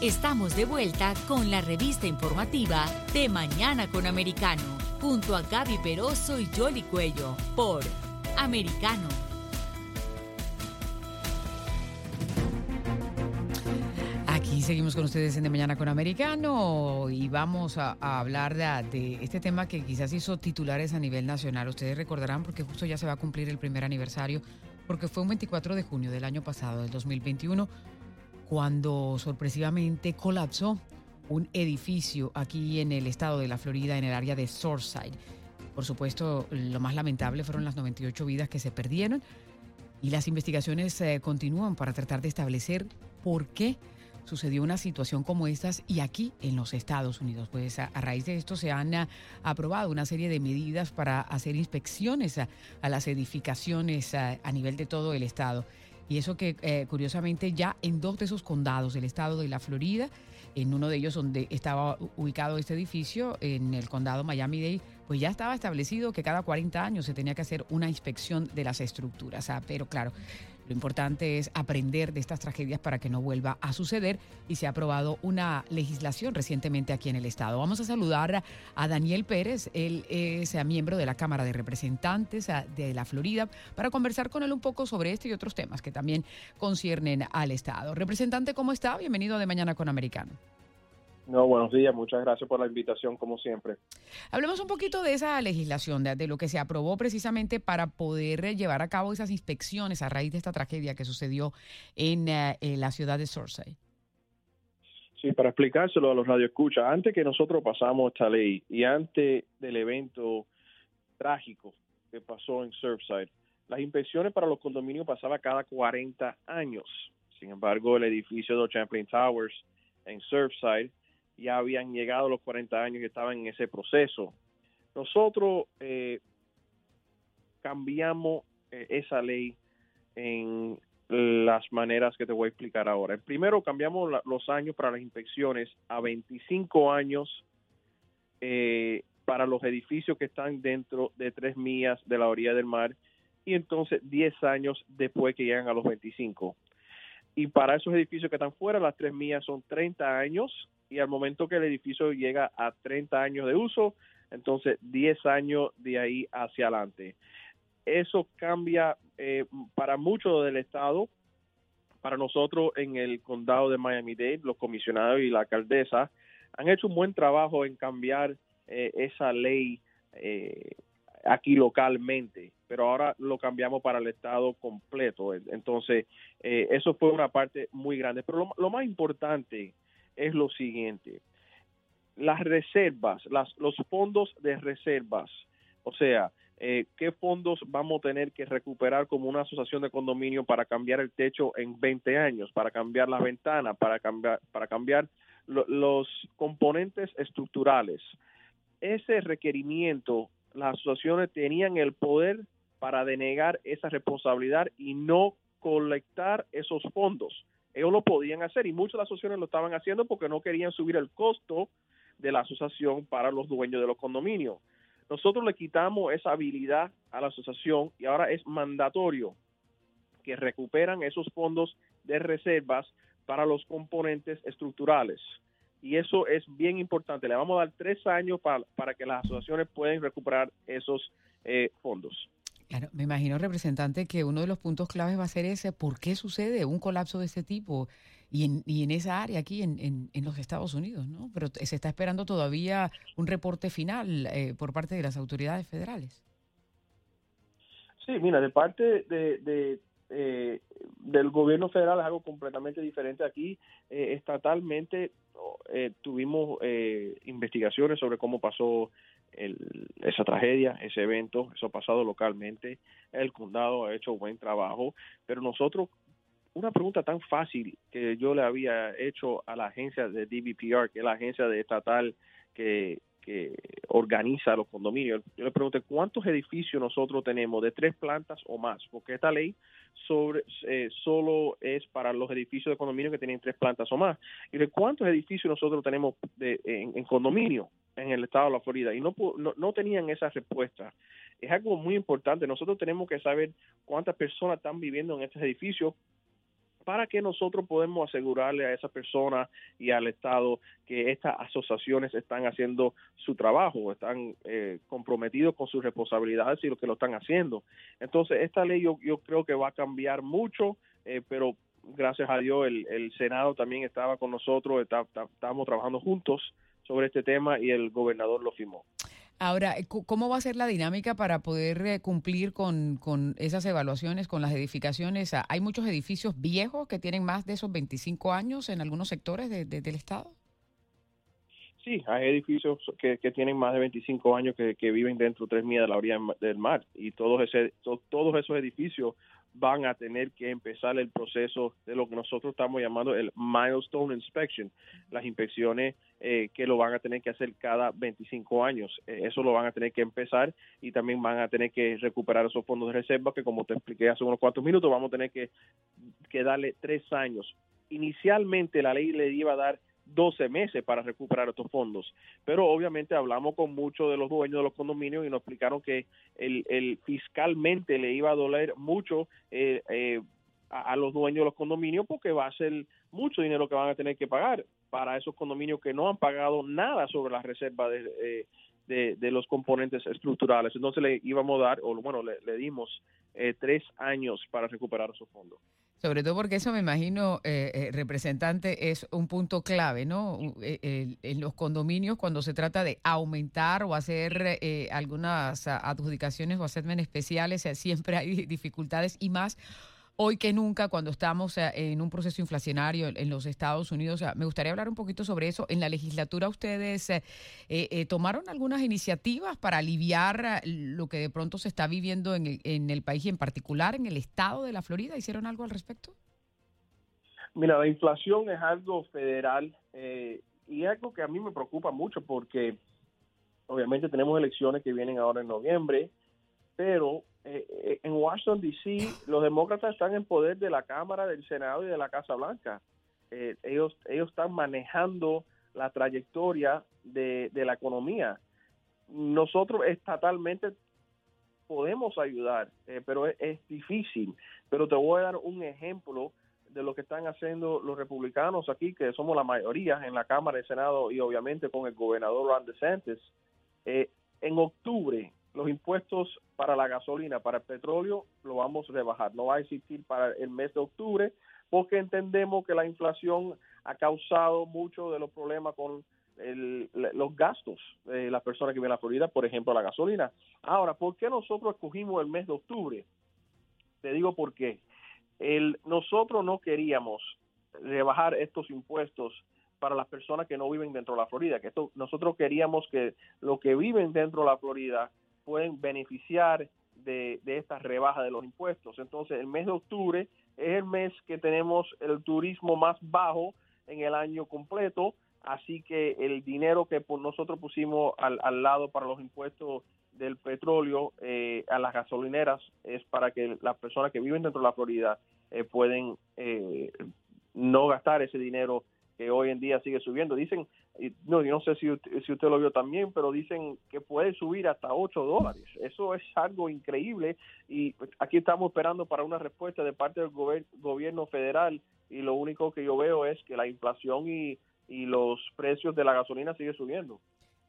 Estamos de vuelta con la revista informativa de Mañana con Americano, junto a Gaby Peroso y Jolly Cuello, por Americano. Aquí seguimos con ustedes en De Mañana con Americano y vamos a, hablar de este tema que quizás hizo titulares a nivel nacional. Ustedes recordarán porque justo ya se va a cumplir el primer aniversario, porque fue un 24 de junio del año pasado, del 2021 cuando sorpresivamente colapsó un edificio aquí en el estado de la Florida, en el área de Surfside. Por supuesto, lo más lamentable fueron las 98 vidas que se perdieron y las investigaciones eh, continúan para tratar de establecer por qué sucedió una situación como estas y aquí en los Estados Unidos. Pues a, a raíz de esto se han a, aprobado una serie de medidas para hacer inspecciones a, a las edificaciones a nivel de todo el estado. Y eso que eh, curiosamente ya en dos de esos condados del estado de la Florida, en uno de ellos donde estaba ubicado este edificio, en el condado Miami-Dade, pues ya estaba establecido que cada 40 años se tenía que hacer una inspección de las estructuras. Ah, pero claro, lo importante es aprender de estas tragedias para que no vuelva a suceder y se ha aprobado una legislación recientemente aquí en el Estado. Vamos a saludar a Daniel Pérez, él es miembro de la Cámara de Representantes de la Florida, para conversar con él un poco sobre este y otros temas que también conciernen al Estado. Representante, ¿cómo está? Bienvenido de Mañana con Americano. No, buenos días, muchas gracias por la invitación, como siempre. Hablemos un poquito de esa legislación, de, de, lo que se aprobó precisamente para poder llevar a cabo esas inspecciones a raíz de esta tragedia que sucedió en, uh, en la ciudad de Surfside. Sí, para explicárselo a los radioescuchas, antes que nosotros pasamos esta ley y antes del evento trágico que pasó en Surfside, las inspecciones para los condominios pasaban cada 40 años. Sin embargo, el edificio de Champlain Towers en Surfside ya habían llegado los 40 años y estaban en ese proceso. Nosotros eh, cambiamos eh, esa ley en las maneras que te voy a explicar ahora. Primero, cambiamos los años para las inspecciones a 25 años eh, para los edificios que están dentro de tres millas de la orilla del mar y entonces 10 años después que llegan a los 25. Y para esos edificios que están fuera, las tres millas son 30 años y al momento que el edificio llega a 30 años de uso, entonces 10 años de ahí hacia adelante. Eso cambia eh, para mucho del estado. Para nosotros en el condado de Miami-Dade, los comisionados y la alcaldesa han hecho un buen trabajo en cambiar eh, esa ley eh, aquí localmente, pero ahora lo cambiamos para el estado completo. Entonces, eh, eso fue una parte muy grande. Pero lo, lo más importante es lo siguiente, las reservas, los fondos de reservas, o sea, eh, qué fondos vamos a tener que recuperar como una asociación de condominio para cambiar el techo en 20 años, para cambiar las ventanas, para cambiar, para cambiar lo, los componentes estructurales. Ese requerimiento, las asociaciones tenían el poder para denegar esa responsabilidad y no colectar esos fondos ellos lo podían hacer y muchas de las asociaciones lo estaban haciendo porque no querían subir el costo de la asociación para los dueños de los condominios. Nosotros le quitamos esa habilidad a la asociación y ahora es mandatorio que recuperan esos fondos de reservas para los componentes estructurales. Y eso es bien importante. Le vamos a dar tres años para, que las asociaciones puedan recuperar esos eh, fondos. Claro, me imagino, representante, que uno de los puntos claves va a ser ese, ¿por qué sucede un colapso de este tipo? Y en, y en esa área aquí en, en, en, los Estados Unidos, ¿no? Pero se está esperando todavía un reporte final eh, por parte de las autoridades federales. Sí, mira, de parte de, de eh, del gobierno federal es algo completamente diferente. Aquí, eh, estatalmente, eh, tuvimos investigaciones sobre cómo pasó el, esa tragedia, ese evento, eso ha pasado localmente, el condado ha hecho buen trabajo, pero nosotros, una pregunta tan fácil que yo le había hecho a la agencia de DVPR, que es la agencia de estatal que, que organiza los condominios, yo le pregunté cuántos edificios nosotros tenemos de tres plantas o más, porque esta ley sobre eh, solo es para los edificios de condominio que tienen tres plantas o más. Y de cuántos edificios nosotros tenemos de, en, en condominio en el estado de la Florida y no, no, no tenían esa respuesta. Es algo muy importante. Nosotros tenemos que saber cuántas personas están viviendo en estos edificios para que nosotros podemos asegurarle a esa persona y al Estado que estas asociaciones están haciendo su trabajo, están eh, comprometidos con sus responsabilidades y lo que lo están haciendo. Entonces, esta ley yo, yo creo que va a cambiar mucho, eh, pero gracias a Dios el, el, Senado también estaba con nosotros, estábamos trabajando juntos sobre este tema y el gobernador lo firmó. Ahora, ¿cómo va a ser la dinámica para poder eh, cumplir con, esas evaluaciones, con las edificaciones? Ah, ¿Hay muchos edificios viejos que tienen más de esos 25 años en algunos sectores del Estado? Sí, hay edificios que, tienen más de 25 años que, viven dentro de tres millas de la orilla del mar y todos, ese, todos esos edificios van a tener que empezar el proceso de lo que nosotros estamos llamando el milestone inspection, las inspecciones eh, que lo van a tener que hacer cada 25 años. Eh, eso lo van a tener que empezar y también van a tener que recuperar esos fondos de reserva que como te expliqué hace unos cuantos minutos, vamos a tener que, que darle tres años. Inicialmente la ley le iba a dar 12 meses para recuperar estos fondos. Pero obviamente hablamos con muchos de los dueños de los condominios y nos explicaron que el, fiscalmente le iba a doler mucho eh, eh, a, los dueños de los condominios porque va a ser mucho dinero que van a tener que pagar para esos condominios que no han pagado nada sobre la reserva de, eh, de, los componentes estructurales. Entonces le íbamos a dar, o bueno, le, dimos tres años para recuperar esos fondos. Sobre todo porque eso me imagino, eh, eh, representante, es un punto clave, ¿no? Eh, en los condominios cuando se trata de aumentar o hacer algunas adjudicaciones o assessment especiales, siempre hay dificultades y más hoy que nunca cuando estamos eh, en un proceso inflacionario en los Estados Unidos. Me gustaría hablar un poquito sobre eso. En la legislatura ustedes eh, eh, tomaron algunas iniciativas para aliviar lo que de pronto se está viviendo en el, en el país y en particular en el estado de la Florida. ¿Hicieron algo al respecto? Mira, la inflación es algo federal y es algo que a mí me preocupa mucho porque obviamente tenemos elecciones que vienen ahora en noviembre, pero eh, eh, en Washington, D.C., los demócratas están en poder de la Cámara, del Senado y de la Casa Blanca. Eh, ellos, ellos están manejando la trayectoria de, la economía. Nosotros estatalmente podemos ayudar, pero es, difícil. Pero te voy a dar un ejemplo de lo que están haciendo los republicanos aquí, que somos la mayoría en la Cámara, el Senado y obviamente con el gobernador Ron DeSantis. en octubre, los impuestos para la gasolina, para el petróleo, lo vamos a rebajar. No va a existir para el mes de octubre porque entendemos que la inflación ha causado mucho de los problemas con los gastos de las personas que viven a la Florida, por ejemplo, la gasolina. Ahora, ¿por qué nosotros escogimos el mes de octubre? Te digo por qué. El, nosotros no queríamos rebajar estos impuestos para las personas que no viven dentro de la Florida, que esto, nosotros queríamos que los que viven dentro de la Florida pueden beneficiar de, esta rebaja de los impuestos. Entonces, el mes de octubre es el mes que tenemos el turismo más bajo en el año completo, así que el dinero que nosotros pusimos al, lado para los impuestos del petróleo eh, a las gasolineras es para que las personas que viven dentro de la Florida eh, pueden eh, no gastar ese dinero que hoy en día sigue subiendo. Dicen, no, yo no sé si, si usted lo vio también, pero dicen que puede subir hasta 8 dólares. Eso es algo increíble y pues, aquí estamos esperando para una respuesta de parte del gobierno federal y lo único que yo veo es que la inflación y, y los precios de la gasolina sigue subiendo.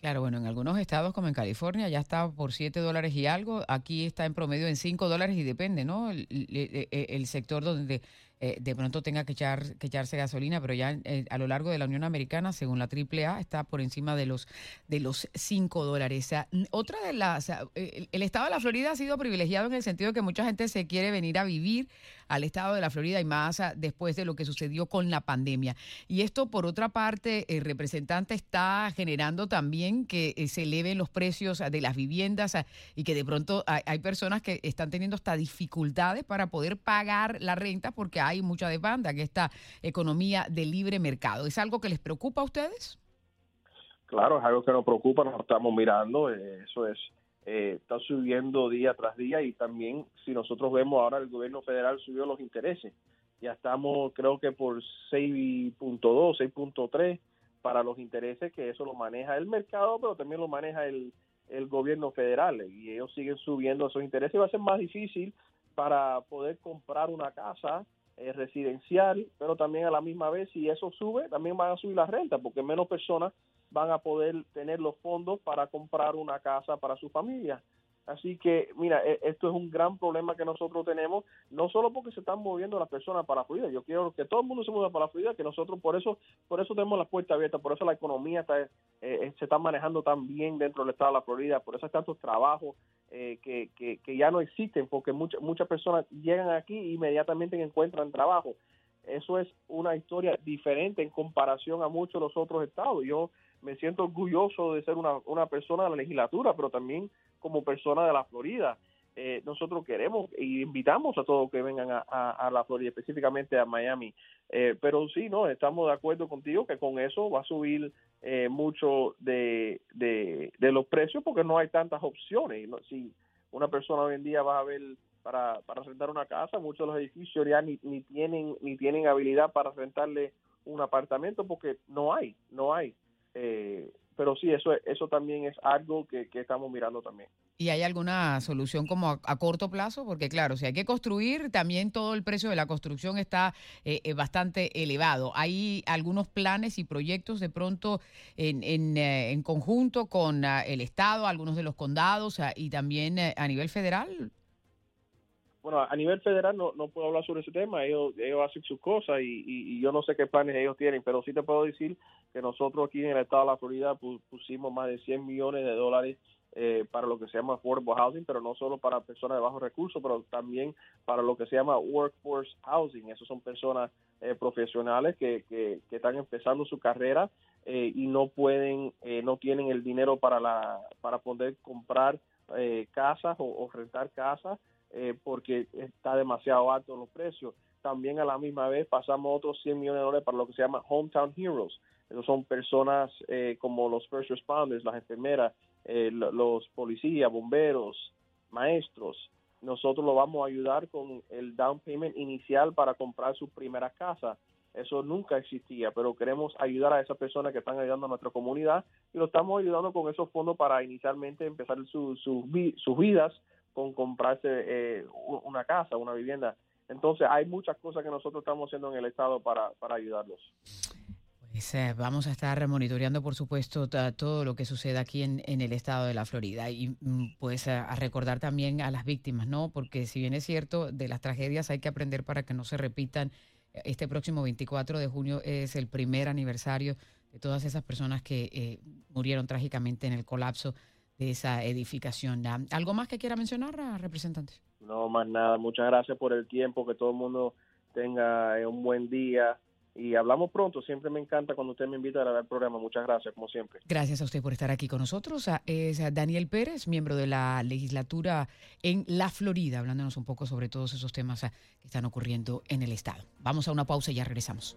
Claro, bueno, en algunos estados como en California ya está por 7 dólares y algo, aquí está en promedio en 5 dólares y depende, ¿no? El, el sector donde eh, de pronto tenga que, echar, que echarse gasolina, pero ya eh, a lo largo de la Unión Americana, según la AAA, está por encima de los de los 5 dólares. otra de las, el, el, estado de la Florida ha sido privilegiado en el sentido de que mucha gente se quiere venir a vivir al estado de la Florida y más después de lo que sucedió con la pandemia. Y esto, por otra parte, el representante está generando también que eh, se eleven los precios ah, de las viviendas ah, y que de pronto hay, personas que están teniendo hasta dificultades para poder pagar la renta porque hay mucha demanda en esta economía de libre mercado. ¿Es algo que les preocupa a ustedes? Claro, es algo que nos preocupa, nos estamos mirando, eh, eso es eh, está subiendo día tras día y también si nosotros vemos ahora el gobierno federal subió los intereses. Ya estamos creo que por 6.2, 6.3 para los intereses, que eso lo maneja el mercado, pero también lo maneja el, el gobierno federal y ellos siguen subiendo esos intereses va a ser más difícil para poder comprar una casa eh, residencial, pero también a la misma vez, si eso sube, también van a subir la renta, porque menos personas van a poder tener los fondos para comprar una casa para su familia. Así que, mira, e, esto es un gran problema que nosotros tenemos, no solo porque se están moviendo las personas para Florida, yo quiero que todo el mundo se mueva para Florida, que nosotros por eso por eso tenemos la puerta abierta, por eso la economía está, eh, eh, se está manejando tan bien dentro del estado de la Florida, por eso hay tantos trabajos eh, que, que, que, ya no existen, porque muchas muchas personas llegan aquí e inmediatamente encuentran trabajo. Eso es una historia diferente en comparación a muchos de los otros estados. Yo me siento orgulloso de ser una, una persona de la legislatura, pero también como persona de la Florida. Eh, nosotros queremos y invitamos a todos que vengan a, la Florida, específicamente a Miami. Eh, pero sí, no, estamos de acuerdo contigo que con eso va a subir eh, mucho de, de, los precios porque no hay tantas opciones. Si una persona hoy en día va a ver para, para rentar una casa, muchos de los edificios ya ni, ni tienen ni tienen habilidad para rentarle un apartamento porque no hay, no hay. Eh, pero sí, eso, eso también es algo que, estamos mirando también. ¿Y hay alguna solución como a, corto plazo? Porque claro, si hay que construir, también todo el precio de la construcción está eh, eh, bastante elevado. ¿Hay algunos planes y proyectos de pronto en, en, eh, en conjunto con el Estado, algunos de los condados y también a nivel federal? bueno, a nivel federal no, no puedo hablar sobre ese tema, ellos, ellos hacen sus cosas y, y, yo no sé qué planes ellos tienen, pero sí te puedo decir que nosotros aquí en el estado de la Florida pusimos más de 100 millones de dólares eh, para lo que se llama affordable housing, pero no solo para personas de bajos recursos, pero también para lo que se llama workforce housing. Esos son personas eh, profesionales que, que, están empezando su carrera eh, y no pueden, no tienen el dinero para la para poder comprar casas o, o rentar casas porque está demasiado alto los precios. También a la misma vez pasamos otros 100 millones de dólares para lo que se llama Hometown Heroes. Esos son personas eh, como los first responders, las enfermeras, eh, los policías, bomberos, maestros. Nosotros lo vamos a ayudar con el down payment inicial para comprar su primera casa. Eso nunca existía, pero queremos ayudar a esas personas que están ayudando a nuestra comunidad y lo estamos ayudando con esos fondos para inicialmente empezar sus vidas con comprarse eh, una casa, una vivienda. Entonces hay muchas cosas que nosotros estamos haciendo en el Estado para, para ayudarlos. Vamos a estar monitoreando, por supuesto, todo lo que suceda aquí en, el estado de la Florida y mm, pues a, recordar también a las víctimas, ¿no? Porque si bien es cierto, de las tragedias hay que aprender para que no se repitan. Este próximo 24 de junio es el primer aniversario de todas esas personas que eh, murieron trágicamente en el colapso de esa edificación. ¿Algo más que quiera mencionar, representante? No, más nada. Muchas gracias por el tiempo, que todo el mundo tenga eh, un buen día y hablamos pronto. Siempre me encanta cuando usted me invita a grabar el programa. Muchas gracias, como siempre. Gracias a usted por estar aquí con nosotros. Ah, es Daniel Pérez, miembro de la legislatura en la Florida, hablándonos un poco sobre todos esos temas ah, que están ocurriendo en el Estado. Vamos a una pausa y ya regresamos.